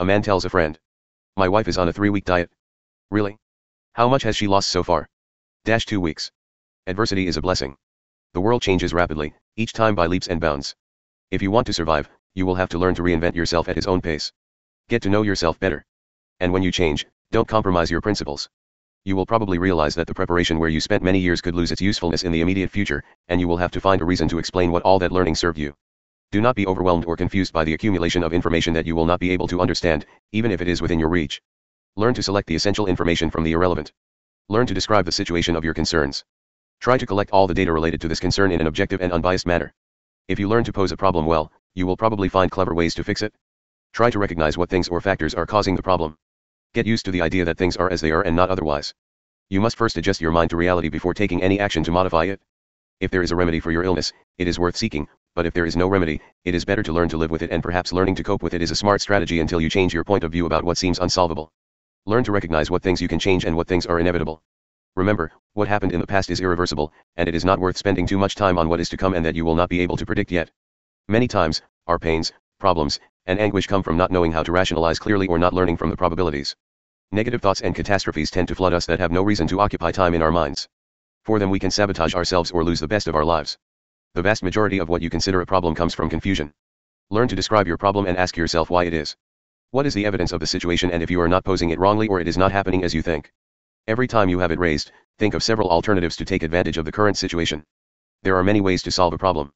A man tells a friend. My wife is on a three week diet. Really? How much has she lost so far? Dash two weeks. Adversity is a blessing. The world changes rapidly, each time by leaps and bounds. If you want to survive, you will have to learn to reinvent yourself at his own pace. Get to know yourself better. And when you change, don't compromise your principles. You will probably realize that the preparation where you spent many years could lose its usefulness in the immediate future, and you will have to find a reason to explain what all that learning served you. Do not be overwhelmed or confused by the accumulation of information that you will not be able to understand, even if it is within your reach. Learn to select the essential information from the irrelevant. Learn to describe the situation of your concerns. Try to collect all the data related to this concern in an objective and unbiased manner. If you learn to pose a problem well, you will probably find clever ways to fix it. Try to recognize what things or factors are causing the problem. Get used to the idea that things are as they are and not otherwise. You must first adjust your mind to reality before taking any action to modify it. If there is a remedy for your illness, it is worth seeking, but if there is no remedy, it is better to learn to live with it and perhaps learning to cope with it is a smart strategy until you change your point of view about what seems unsolvable. Learn to recognize what things you can change and what things are inevitable. Remember, what happened in the past is irreversible, and it is not worth spending too much time on what is to come and that you will not be able to predict yet. Many times, our pains, problems, and anguish come from not knowing how to rationalize clearly or not learning from the probabilities. Negative thoughts and catastrophes tend to flood us that have no reason to occupy time in our minds. For them we can sabotage ourselves or lose the best of our lives. The vast majority of what you consider a problem comes from confusion. Learn to describe your problem and ask yourself why it is. What is the evidence of the situation and if you are not posing it wrongly or it is not happening as you think? Every time you have it raised, think of several alternatives to take advantage of the current situation. There are many ways to solve a problem.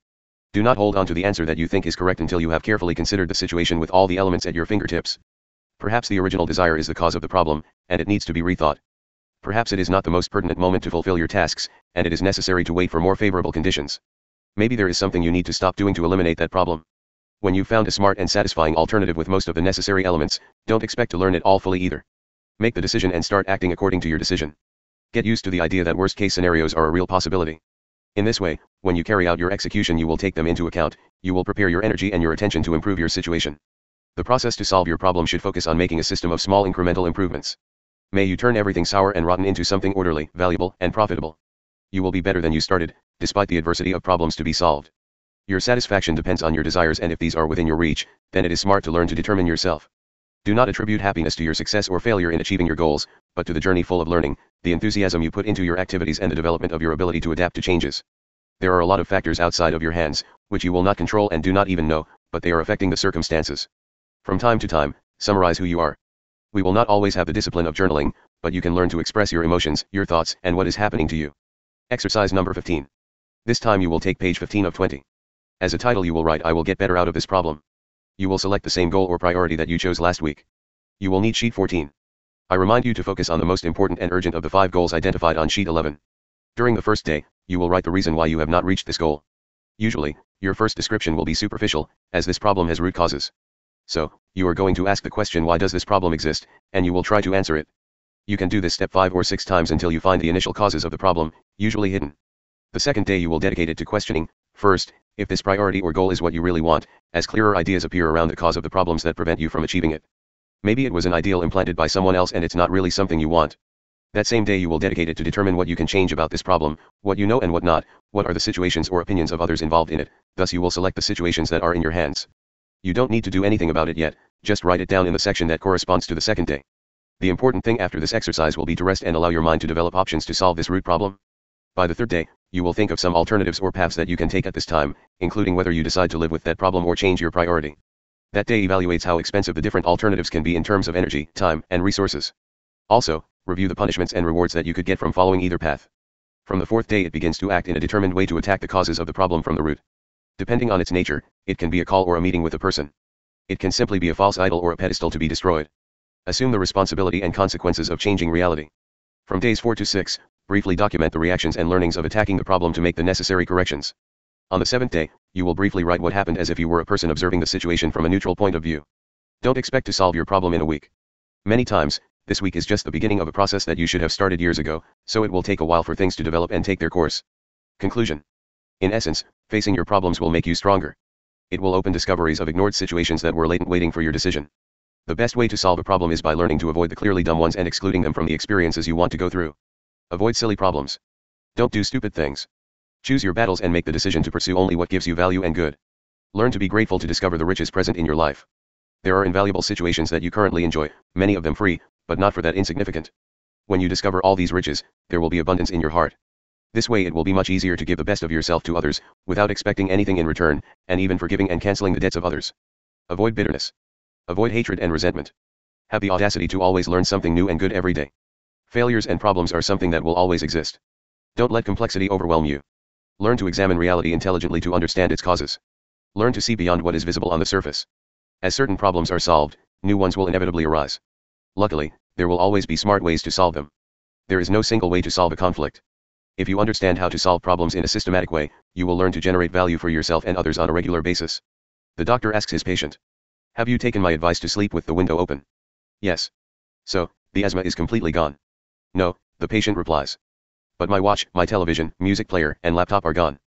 Do not hold on to the answer that you think is correct until you have carefully considered the situation with all the elements at your fingertips. Perhaps the original desire is the cause of the problem, and it needs to be rethought. Perhaps it is not the most pertinent moment to fulfill your tasks, and it is necessary to wait for more favorable conditions. Maybe there is something you need to stop doing to eliminate that problem. When you've found a smart and satisfying alternative with most of the necessary elements, don't expect to learn it all fully either. Make the decision and start acting according to your decision. Get used to the idea that worst case scenarios are a real possibility. In this way, when you carry out your execution, you will take them into account, you will prepare your energy and your attention to improve your situation. The process to solve your problem should focus on making a system of small incremental improvements. May you turn everything sour and rotten into something orderly, valuable, and profitable. You will be better than you started, despite the adversity of problems to be solved. Your satisfaction depends on your desires and if these are within your reach, then it is smart to learn to determine yourself. Do not attribute happiness to your success or failure in achieving your goals, but to the journey full of learning, the enthusiasm you put into your activities and the development of your ability to adapt to changes. There are a lot of factors outside of your hands, which you will not control and do not even know, but they are affecting the circumstances. From time to time, summarize who you are. We will not always have the discipline of journaling, but you can learn to express your emotions, your thoughts, and what is happening to you. Exercise number 15. This time you will take page 15 of 20. As a title you will write I will get better out of this problem. You will select the same goal or priority that you chose last week. You will need sheet 14. I remind you to focus on the most important and urgent of the five goals identified on sheet 11. During the first day, you will write the reason why you have not reached this goal. Usually, your first description will be superficial, as this problem has root causes. So, you are going to ask the question why does this problem exist, and you will try to answer it. You can do this step 5 or 6 times until you find the initial causes of the problem, usually hidden. The second day you will dedicate it to questioning, first, if this priority or goal is what you really want, as clearer ideas appear around the cause of the problems that prevent you from achieving it. Maybe it was an ideal implanted by someone else and it's not really something you want. That same day you will dedicate it to determine what you can change about this problem, what you know and what not, what are the situations or opinions of others involved in it, thus you will select the situations that are in your hands. You don't need to do anything about it yet, just write it down in the section that corresponds to the second day. The important thing after this exercise will be to rest and allow your mind to develop options to solve this root problem. By the third day, you will think of some alternatives or paths that you can take at this time, including whether you decide to live with that problem or change your priority. That day evaluates how expensive the different alternatives can be in terms of energy, time, and resources. Also, review the punishments and rewards that you could get from following either path. From the fourth day it begins to act in a determined way to attack the causes of the problem from the root. Depending on its nature, it can be a call or a meeting with a person. It can simply be a false idol or a pedestal to be destroyed. Assume the responsibility and consequences of changing reality. From days 4 to 6, briefly document the reactions and learnings of attacking the problem to make the necessary corrections. On the seventh day, you will briefly write what happened as if you were a person observing the situation from a neutral point of view. Don't expect to solve your problem in a week. Many times, this week is just the beginning of a process that you should have started years ago, so it will take a while for things to develop and take their course. Conclusion In essence, facing your problems will make you stronger. It will open discoveries of ignored situations that were latent waiting for your decision. The best way to solve a problem is by learning to avoid the clearly dumb ones and excluding them from the experiences you want to go through. Avoid silly problems. Don't do stupid things. Choose your battles and make the decision to pursue only what gives you value and good. Learn to be grateful to discover the riches present in your life. There are invaluable situations that you currently enjoy, many of them free, but not for that insignificant. When you discover all these riches, there will be abundance in your heart. This way it will be much easier to give the best of yourself to others, without expecting anything in return, and even forgiving and canceling the debts of others. Avoid bitterness. Avoid hatred and resentment. Have the audacity to always learn something new and good every day. Failures and problems are something that will always exist. Don't let complexity overwhelm you. Learn to examine reality intelligently to understand its causes. Learn to see beyond what is visible on the surface. As certain problems are solved, new ones will inevitably arise. Luckily, there will always be smart ways to solve them. There is no single way to solve a conflict. If you understand how to solve problems in a systematic way, you will learn to generate value for yourself and others on a regular basis. The doctor asks his patient, Have you taken my advice to sleep with the window open? Yes. So, the asthma is completely gone. No, the patient replies. But my watch, my television, music player, and laptop are gone.